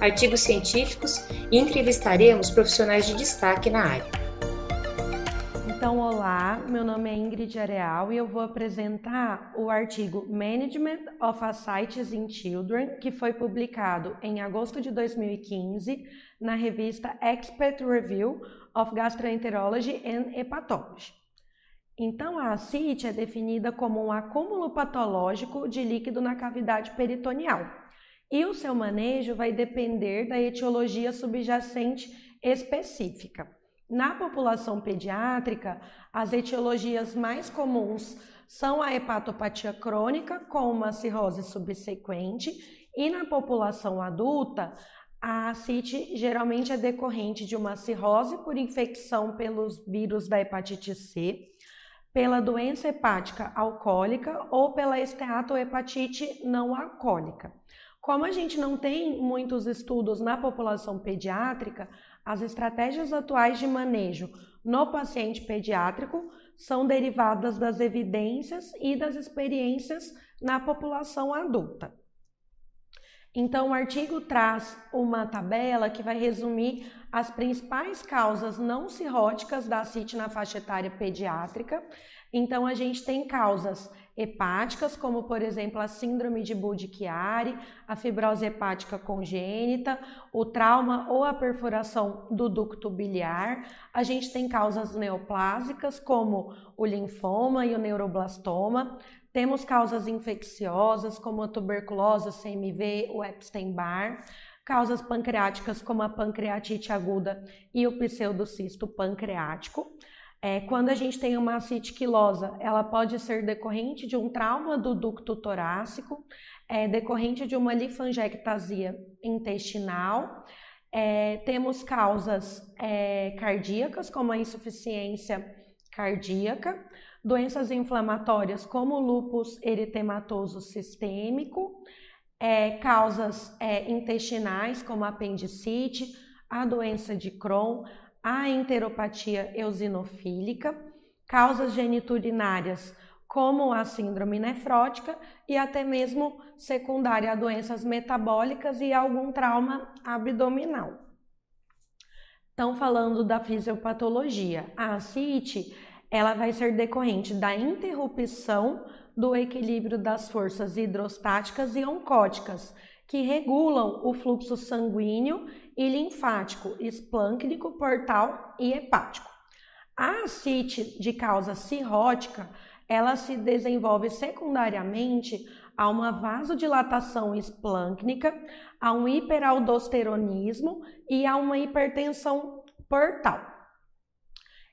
artigos científicos e entrevistaremos profissionais de destaque na área. Então, olá, meu nome é Ingrid Areal e eu vou apresentar o artigo Management of Ascites in Children, que foi publicado em agosto de 2015 na revista Expert Review of Gastroenterology and Hepatology. Então, a ascite é definida como um acúmulo patológico de líquido na cavidade peritoneal e o seu manejo vai depender da etiologia subjacente específica. Na população pediátrica, as etiologias mais comuns são a hepatopatia crônica com uma cirrose subsequente e na população adulta, a ascite geralmente é decorrente de uma cirrose por infecção pelos vírus da hepatite C, pela doença hepática alcoólica ou pela esteatohepatite não alcoólica. Como a gente não tem muitos estudos na população pediátrica, as estratégias atuais de manejo no paciente pediátrico são derivadas das evidências e das experiências na população adulta. Então, o artigo traz uma tabela que vai resumir as principais causas não cirróticas da CIT na faixa etária pediátrica. Então, a gente tem causas hepáticas, como por exemplo a síndrome de Budd-Chiari, a fibrose hepática congênita, o trauma ou a perfuração do ducto biliar. A gente tem causas neoplásicas, como o linfoma e o neuroblastoma. Temos causas infecciosas, como a tuberculose, o CMV, o Epstein-Barr. Causas pancreáticas, como a pancreatite aguda e o pseudocisto pancreático. É, quando a gente tem uma ascite quilosa, ela pode ser decorrente de um trauma do ducto torácico, é, decorrente de uma linfangiectasia intestinal. É, temos causas é, cardíacas, como a insuficiência cardíaca, doenças inflamatórias, como lúpus eritematoso sistêmico, é, causas é, intestinais, como apendicite, a doença de Crohn, a enteropatia eosinofílica, causas geniturinárias como a síndrome nefrótica e até mesmo secundária a doenças metabólicas e algum trauma abdominal. Então, falando da fisiopatologia, a ascite ela vai ser decorrente da interrupção do equilíbrio das forças hidrostáticas e oncóticas, que regulam o fluxo sanguíneo e linfático, esplâncnico, portal e hepático. A ascite de causa cirrótica, ela se desenvolve secundariamente a uma vasodilatação esplâncnica, a um hiperaldosteronismo e a uma hipertensão portal.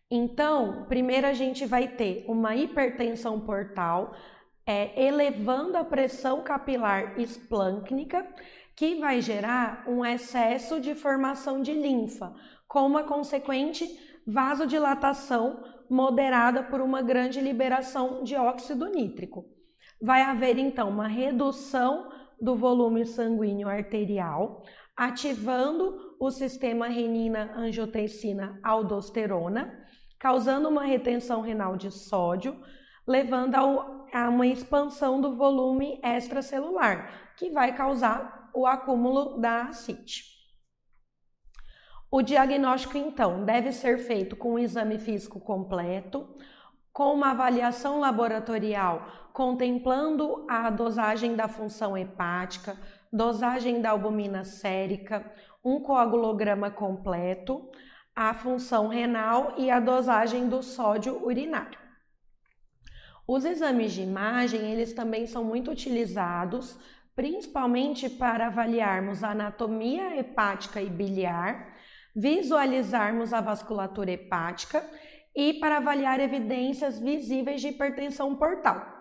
Então, primeiro a gente vai ter uma hipertensão portal, é, elevando a pressão capilar esplâncnica, que vai gerar um excesso de formação de linfa, com uma consequente vasodilatação moderada por uma grande liberação de óxido nítrico. Vai haver então uma redução do volume sanguíneo arterial, ativando o sistema renina-angiotensina-aldosterona, causando uma retenção renal de sódio, levando a uma expansão do volume extracelular, que vai causar o acúmulo da ascite. O diagnóstico, então, deve ser feito com um exame físico completo, com uma avaliação laboratorial contemplando a dosagem da função hepática, dosagem da albumina sérica, um coagulograma completo, a função renal e a dosagem do sódio urinário. Os exames de imagem, eles também são muito utilizados, principalmente para avaliarmos a anatomia hepática e biliar, visualizarmos a vasculatura hepática e para avaliar evidências visíveis de hipertensão portal.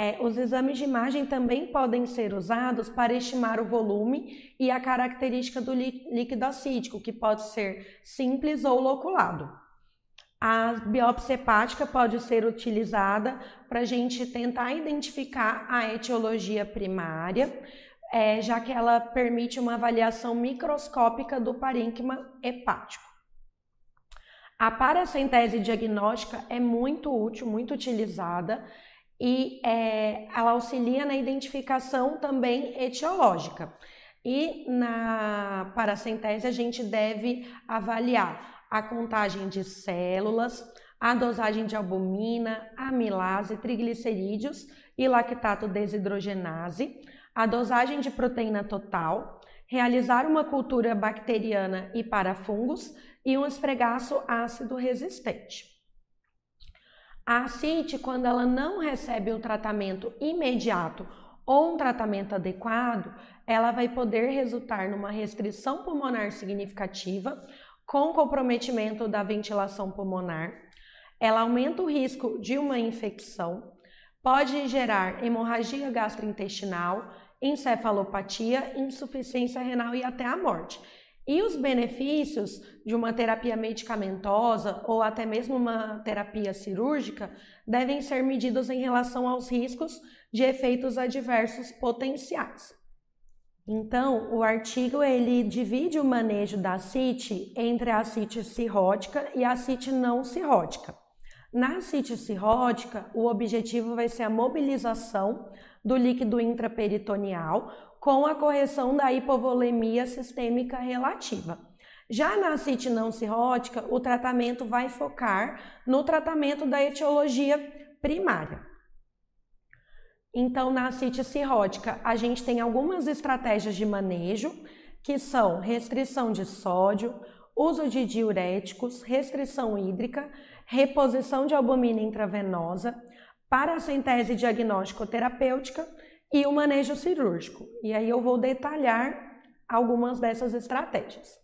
É, os exames de imagem também podem ser usados para estimar o volume e a característica do líquido acídico, que pode ser simples ou loculado. A biópsia hepática pode ser utilizada para a gente tentar identificar a etiologia primária, é, já que ela permite uma avaliação microscópica do parênquima hepático. A paracentese diagnóstica é muito útil, muito utilizada e é, ela auxilia na identificação também etiológica. E na paracentese a gente deve avaliar a contagem de células, a dosagem de albumina, amilase, triglicerídeos e lactato desidrogenase, a dosagem de proteína total, realizar uma cultura bacteriana e para fungos e um esfregaço ácido resistente. A ascite, quando ela não recebe um tratamento imediato ou um tratamento adequado, ela vai poder resultar numa restrição pulmonar significativa, com comprometimento da ventilação pulmonar. Ela aumenta o risco de uma infecção, pode gerar hemorragia gastrointestinal, encefalopatia, insuficiência renal e até a morte. E os benefícios de uma terapia medicamentosa ou até mesmo uma terapia cirúrgica devem ser medidos em relação aos riscos de efeitos adversos potenciais. Então, o artigo ele divide o manejo da CIT entre a CIT cirrótica e a CIT não cirrótica. Na CIT cirrótica, o objetivo vai ser a mobilização do líquido intraperitoneal com a correção da hipovolemia sistêmica relativa. Já na CIT não cirrótica, o tratamento vai focar no tratamento da etiologia primária. Então, na CIT cirrótica, a gente tem algumas estratégias de manejo, que são restrição de sódio, uso de diuréticos, restrição hídrica, reposição de albumina intravenosa, paracentese diagnóstico-terapêutica e o manejo cirúrgico. E aí eu vou detalhar algumas dessas estratégias.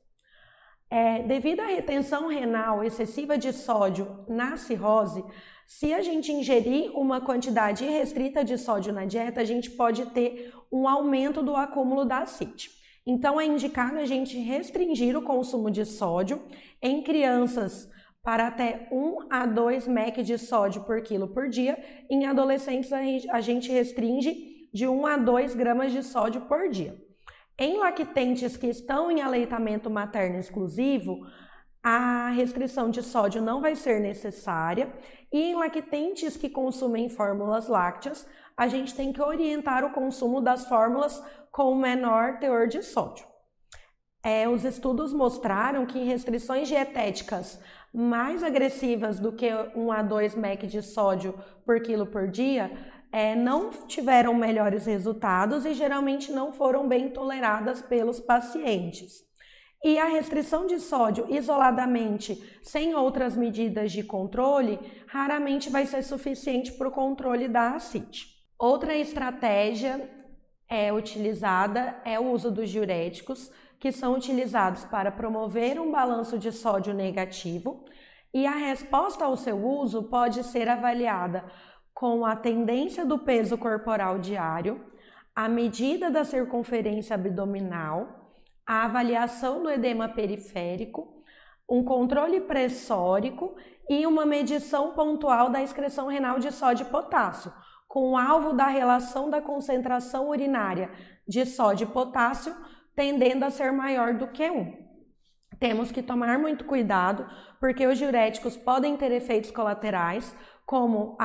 É, devido à retenção renal excessiva de sódio na cirrose, se a gente ingerir uma quantidade restrita de sódio na dieta, a gente pode ter um aumento do acúmulo da ascite. Então, é indicado a gente restringir o consumo de sódio em crianças para até 1 a 2 mEq de sódio por quilo por dia. Em adolescentes, a gente restringe de 1 a 2 gramas de sódio por dia. Em lactentes que estão em aleitamento materno exclusivo, a restrição de sódio não vai ser necessária. E em lactentes que consumem fórmulas lácteas, a gente tem que orientar o consumo das fórmulas com menor teor de sódio. É, os estudos mostraram que restrições dietéticas mais agressivas do que 1 a 2 mEq de sódio por quilo por dia é, não tiveram melhores resultados e geralmente não foram bem toleradas pelos pacientes. E a restrição de sódio isoladamente, sem outras medidas de controle, raramente vai ser suficiente para o controle da ascite. Outra estratégia é utilizada é o uso dos diuréticos, que são utilizados para promover um balanço de sódio negativo, e a resposta ao seu uso pode ser avaliada com a tendência do peso corporal diário, a medida da circunferência abdominal, a avaliação do edema periférico, um controle pressórico e uma medição pontual da excreção renal de sódio e potássio, com o alvo da relação da concentração urinária de sódio e potássio tendendo a ser maior do que 1. Temos que tomar muito cuidado, porque os diuréticos podem ter efeitos colaterais, como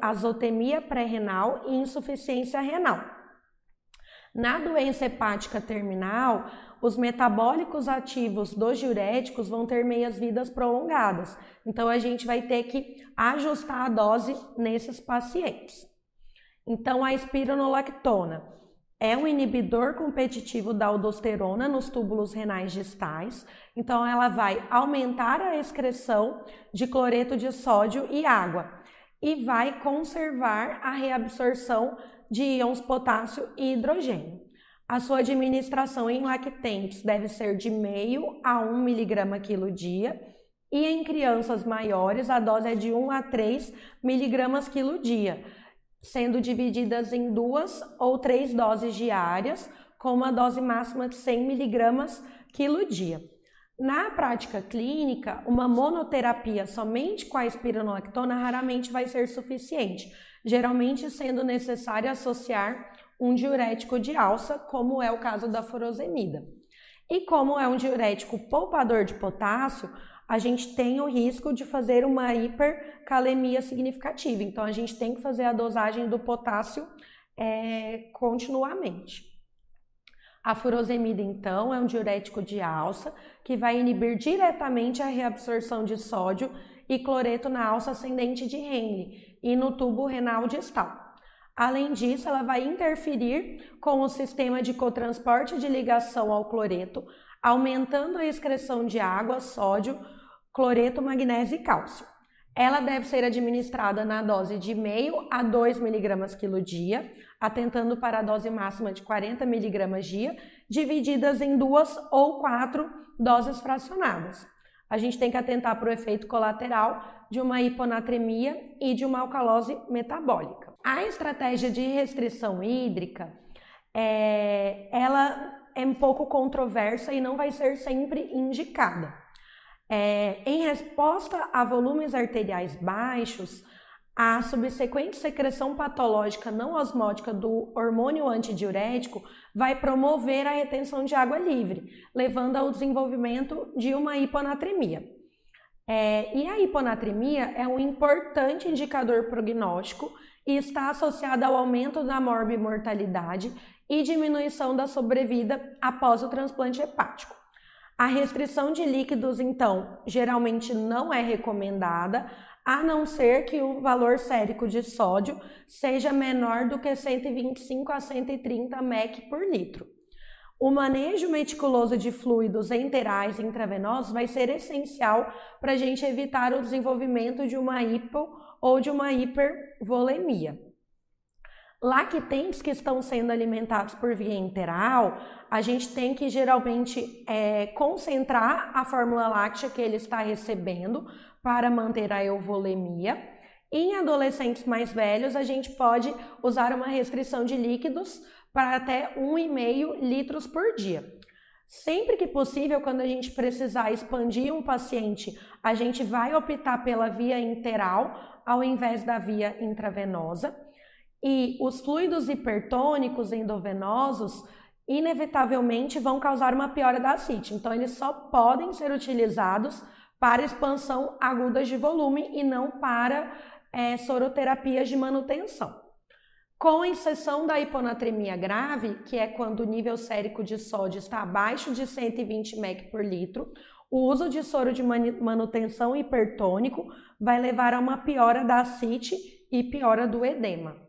azotemia pré-renal e insuficiência renal. Na doença hepática terminal, os metabólicos ativos dos diuréticos vão ter meias-vidas prolongadas. Então, a gente vai ter que ajustar a dose nesses pacientes. Então, a espironolactona é um inibidor competitivo da aldosterona nos túbulos renais distais. Então, ela vai aumentar a excreção de cloreto de sódio e água e vai conservar a reabsorção de íons potássio e hidrogênio. A sua administração em lactentes deve ser de meio a 1 mg quilo dia e em crianças maiores a dose é de 1 a 3 mg quilo dia. Sendo divididas em duas ou três doses diárias, com uma dose máxima de 100 miligramas quilo dia. Na prática clínica, uma monoterapia somente com a espironolactona raramente vai ser suficiente, geralmente sendo necessário associar um diurético de alça, como é o caso da furosemida. E como é um diurético poupador de potássio, a gente tem o risco de fazer uma hipercalemia significativa. Então, a gente tem que fazer a dosagem do potássio é, continuamente. A furosemida, então, é um diurético de alça que vai inibir diretamente a reabsorção de sódio e cloreto na alça ascendente de Henle e no tubo renal distal. Além disso, ela vai interferir com o sistema de cotransporte de ligação ao cloreto, aumentando a excreção de água, sódio, cloreto, magnésio e cálcio. Ela deve ser administrada na dose de meio a 2 mg quilo dia, atentando para a dose máxima de 40 mg dia, divididas em duas ou quatro doses fracionadas. A gente tem que atentar para o efeito colateral de uma hiponatremia e de uma alcalose metabólica. A estratégia de restrição hídrica, é, ela é um pouco controversa e não vai ser sempre indicada. É, em resposta a volumes arteriais baixos, a subsequente secreção patológica não osmótica do hormônio antidiurético vai promover a retenção de água livre, levando ao desenvolvimento de uma hiponatremia. É, e a hiponatremia é um importante indicador prognóstico e está associada ao aumento da morbimortalidade e diminuição da sobrevida após o transplante hepático. A restrição de líquidos, então, geralmente não é recomendada, a não ser que o valor sérico de sódio seja menor do que 125 a 130 mEq por litro. O manejo meticuloso de fluidos enterais intravenosos vai ser essencial para a gente evitar o desenvolvimento de uma hipo ou de uma hipervolemia. Lactentes que estão sendo alimentados por via enteral, a gente tem que geralmente é, concentrar a fórmula láctea que ele está recebendo para manter a euvolemia. Em adolescentes mais velhos, a gente pode usar uma restrição de líquidos para até 1,5 litros por dia. Sempre que possível, quando a gente precisar expandir um paciente, a gente vai optar pela via interal ao invés da via intravenosa. E os fluidos hipertônicos endovenosos inevitavelmente vão causar uma piora da ascite. Então, eles só podem ser utilizados para expansão aguda de volume e não para é, soroterapias de manutenção. Com exceção da hiponatremia grave, que é quando o nível sérico de sódio está abaixo de 120 mEq por litro, o uso de soro de manutenção hipertônico vai levar a uma piora da ascite e piora do edema.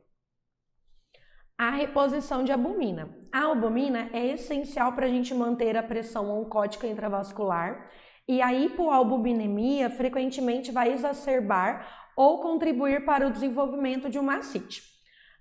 A reposição de albumina. A albumina é essencial para a gente manter a pressão oncótica intravascular e a hipoalbuminemia frequentemente vai exacerbar ou contribuir para o desenvolvimento de uma ascite.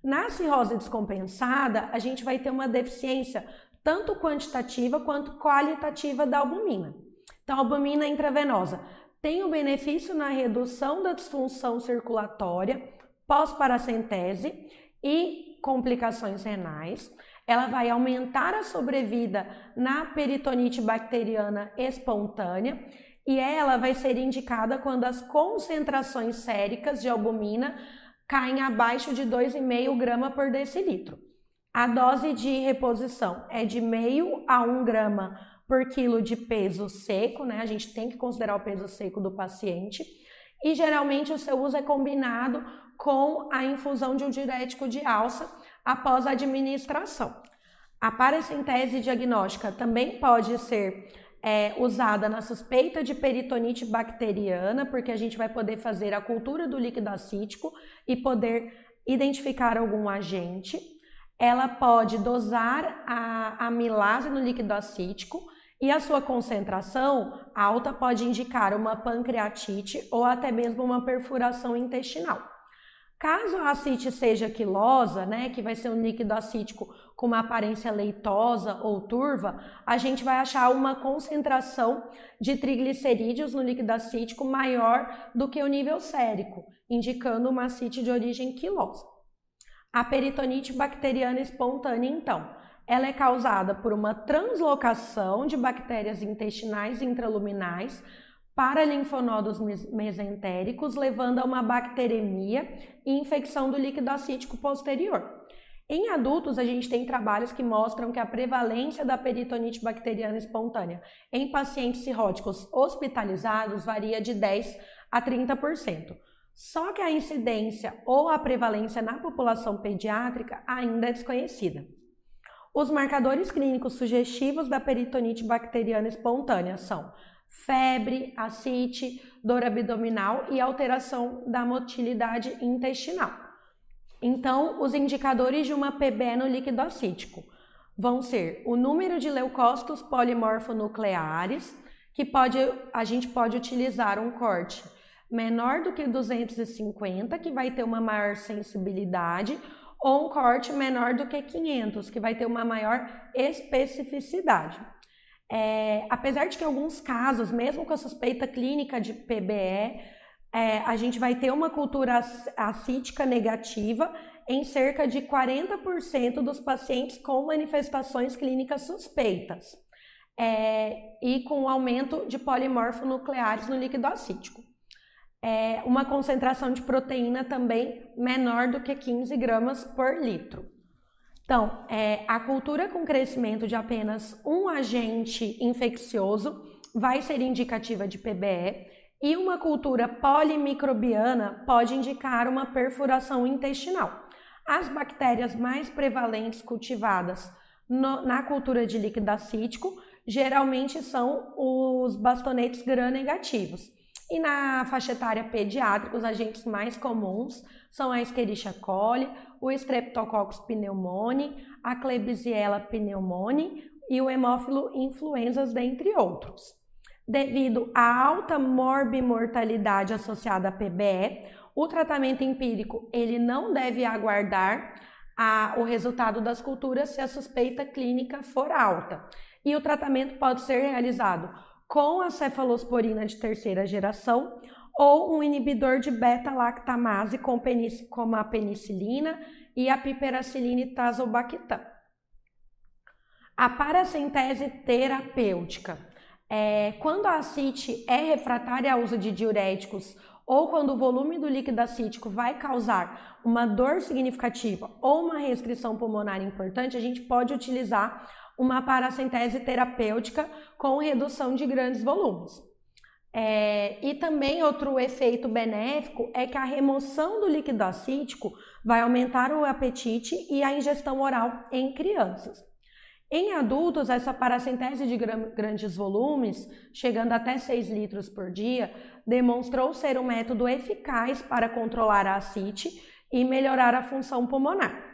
Na cirrose descompensada, a gente vai ter uma deficiência tanto quantitativa quanto qualitativa da albumina. Então, a albumina intravenosa tem o benefício na redução da disfunção circulatória pós-paracentese e complicações renais. Ela vai aumentar a sobrevida na peritonite bacteriana espontânea e ela vai ser indicada quando as concentrações séricas de albumina caem abaixo de 2,5 grama por decilitro. A dose de reposição é de meio a 1 grama por quilo de peso seco, né? A gente tem que considerar o peso seco do paciente. E geralmente o seu uso é combinado com a infusão de um diurético de alça após a administração. A paracentese diagnóstica também pode ser é, usada na suspeita de peritonite bacteriana, porque a gente vai poder fazer a cultura do líquido acítico e poder identificar algum agente. Ela pode dosar a amilase no líquido acítico e a sua concentração alta pode indicar uma pancreatite ou até mesmo uma perfuração intestinal. Caso a acite seja quilosa, né, que vai ser um líquido acítico com uma aparência leitosa ou turva, a gente vai achar uma concentração de triglicerídeos no líquido acítico maior do que o nível sérico, indicando uma acite de origem quilosa. A peritonite bacteriana espontânea, então, ela é causada por uma translocação de bactérias intestinais intraluminais para linfonodos mesentéricos, levando a uma bacteremia e infecção do líquido acítico posterior. Em adultos, a gente tem trabalhos que mostram que a prevalência da peritonite bacteriana espontânea em pacientes cirróticos hospitalizados varia de 10 a 30%. Só que a incidência ou a prevalência na população pediátrica ainda é desconhecida. Os marcadores clínicos sugestivos da peritonite bacteriana espontânea são febre, ascite, dor abdominal e alteração da motilidade intestinal. Então, os indicadores de uma PBE no líquido acítico vão ser o número de leucócitos polimorfonucleares, que pode, a gente pode utilizar um corte menor do que 250, que vai ter uma maior sensibilidade, ou um corte menor do que 500, que vai ter uma maior especificidade. É, apesar de que em alguns casos, mesmo com a suspeita clínica de PBE, é, a gente vai ter uma cultura acítica negativa em cerca de 40% dos pacientes com manifestações clínicas suspeitas é, e com aumento de polimorfonucleares no líquido acítico é, uma concentração de proteína também menor do que 15 gramas por litro. Então, é, a cultura com crescimento de apenas um agente infeccioso vai ser indicativa de PBE e uma cultura polimicrobiana pode indicar uma perfuração intestinal. As bactérias mais prevalentes cultivadas no, na cultura de líquido acítico geralmente são os bastonetes gram-negativos. E na faixa etária pediátrica, os agentes mais comuns são a Escherichia coli, o Streptococcus pneumoniae, a Klebsiella pneumoniae e o hemófilo influenzas, dentre outros. Devido à alta morbimortalidade associada à PBE, o tratamento empírico ele não deve aguardar a, o resultado das culturas se a suspeita clínica for alta. E o tratamento pode ser realizado com a cefalosporina de terceira geração ou um inibidor de beta-lactamase como a penicilina e a piperacilina e tazobactam. A paracentese terapêutica. É, quando a ascite é refratária ao uso de diuréticos ou quando o volume do líquido acítico vai causar uma dor significativa ou uma restrição pulmonar importante, a gente pode utilizar uma paracentese terapêutica com redução de grandes volumes. É, e também outro efeito benéfico é que a remoção do líquido acítico vai aumentar o apetite e a ingestão oral em crianças. Em adultos, essa paracentese de grandes volumes, chegando até 6 litros por dia, demonstrou ser um método eficaz para controlar a ascite e melhorar a função pulmonar.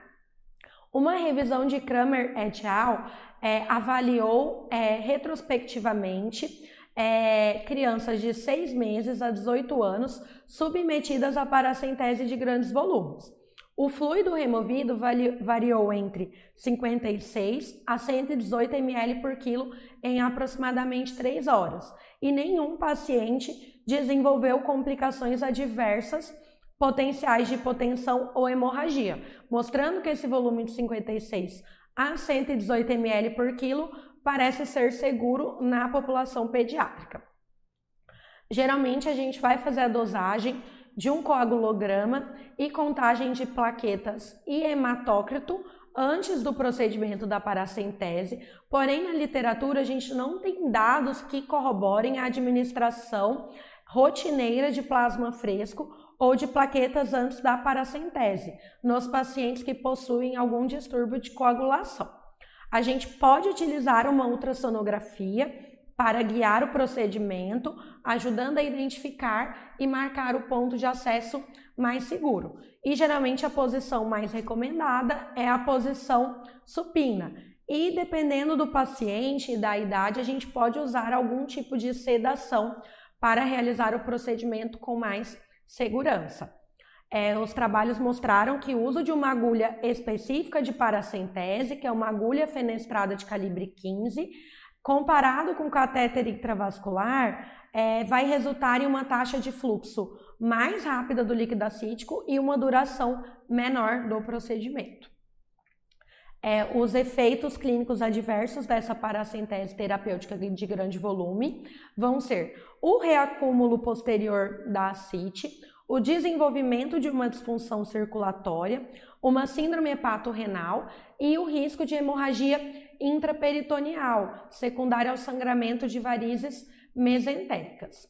Uma revisão de Kramer et al é, avaliou é, retrospectivamente é, crianças de 6 meses a 18 anos submetidas à paracentese de grandes volumes. O fluido removido variou entre 56 a 118 ml por quilo em aproximadamente 3 horas, e nenhum paciente desenvolveu complicações adversas potenciais de hipotensão ou hemorragia, mostrando que esse volume de 56 a 118 ml por quilo parece ser seguro na população pediátrica. Geralmente a gente vai fazer a dosagem de um coagulograma e contagem de plaquetas e hematócrito antes do procedimento da paracentese, porém na literatura a gente não tem dados que corroborem a administração rotineira de plasma fresco ou de plaquetas antes da paracentese, nos pacientes que possuem algum distúrbio de coagulação. A gente pode utilizar uma ultrassonografia para guiar o procedimento, ajudando a identificar e marcar o ponto de acesso mais seguro. E geralmente a posição mais recomendada é a posição supina. E dependendo do paciente e da idade, a gente pode usar algum tipo de sedação para realizar o procedimento com mais segurança. É, os trabalhos mostraram que o uso de uma agulha específica de paracentese, que é uma agulha fenestrada de calibre 15, comparado com catéter intravascular, é, vai resultar em uma taxa de fluxo mais rápida do líquido acítico e uma duração menor do procedimento. É, os efeitos clínicos adversos dessa paracentese terapêutica de grande volume vão ser o reacúmulo posterior da ascite, o desenvolvimento de uma disfunção circulatória, uma síndrome hepatorrenal e o risco de hemorragia intraperitoneal, secundária ao sangramento de varizes mesentéricas.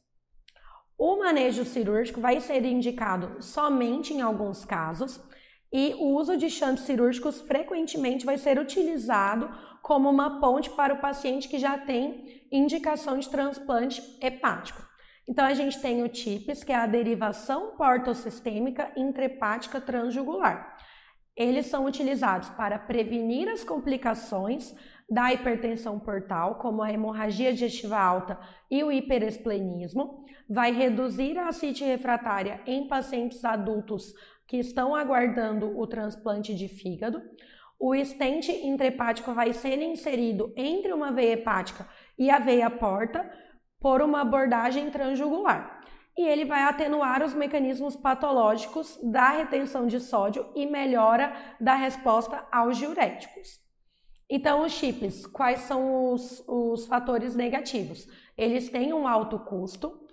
O manejo cirúrgico vai ser indicado somente em alguns casos e o uso de chantes cirúrgicos frequentemente vai ser utilizado como uma ponte para o paciente que já tem indicação de transplante hepático. Então a gente tem o TIPS, que é a derivação portosistêmica intrahepática transjugular. Eles são utilizados para prevenir as complicações da hipertensão portal, como a hemorragia digestiva alta e o hiperesplenismo, vai reduzir a ascite refratária em pacientes adultos que estão aguardando o transplante de fígado. O estente intrahepático vai ser inserido entre uma veia hepática e a veia porta por uma abordagem transjugular. E ele vai atenuar os mecanismos patológicos da retenção de sódio e melhora da resposta aos diuréticos. Então, os chips, quais são os, os fatores negativos? Eles têm um alto custo,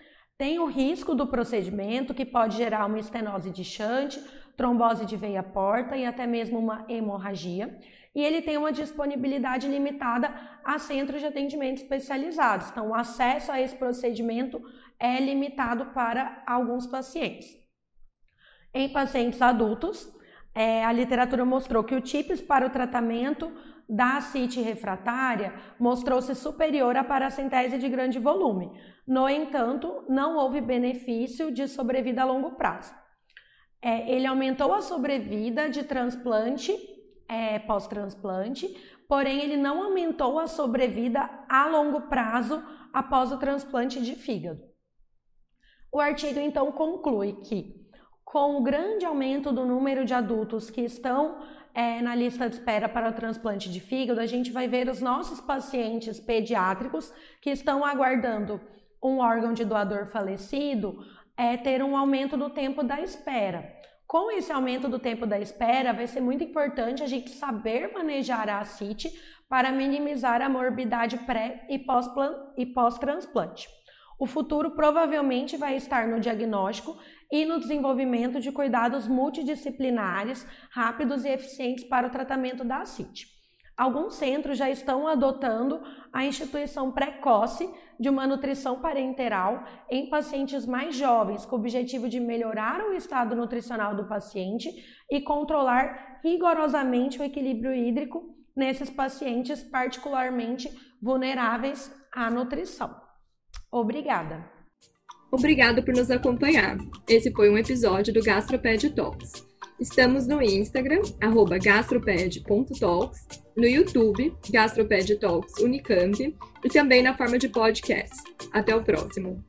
tem o risco do procedimento, que pode gerar uma estenose de shunt, trombose de veia porta e até mesmo uma hemorragia. E ele tem uma disponibilidade limitada a centros de atendimento especializados. Então, o acesso a esse procedimento é limitado para alguns pacientes. Em pacientes adultos, é, a literatura mostrou que o TIPS para o tratamento da ascite refratária mostrou-se superior à paracentese de grande volume. No entanto, não houve benefício de sobrevida a longo prazo. É, ele aumentou a sobrevida de transplante é, pós-transplante, porém ele não aumentou a sobrevida a longo prazo após o transplante de fígado. O artigo então conclui que, com o grande aumento do número de adultos que estão é, na lista de espera para o transplante de fígado, a gente vai ver os nossos pacientes pediátricos que estão aguardando um órgão de doador falecido é, ter um aumento do tempo da espera. Com esse aumento do tempo da espera, vai ser muito importante a gente saber manejar a ascite para minimizar a morbidade pré e pós-transplante. O futuro provavelmente vai estar no diagnóstico e no desenvolvimento de cuidados multidisciplinares, rápidos e eficientes para o tratamento da ascite. Alguns centros já estão adotando a instituição precoce de uma nutrição parenteral em pacientes mais jovens, com o objetivo de melhorar o estado nutricional do paciente e controlar rigorosamente o equilíbrio hídrico nesses pacientes particularmente vulneráveis à nutrição. Obrigada! Obrigado por nos acompanhar. Esse foi um episódio do Gastroped Talks. Estamos no Instagram, gastroped.talks, no YouTube, Gastroped Talks Unicamp, e também na forma de podcast. Até o próximo!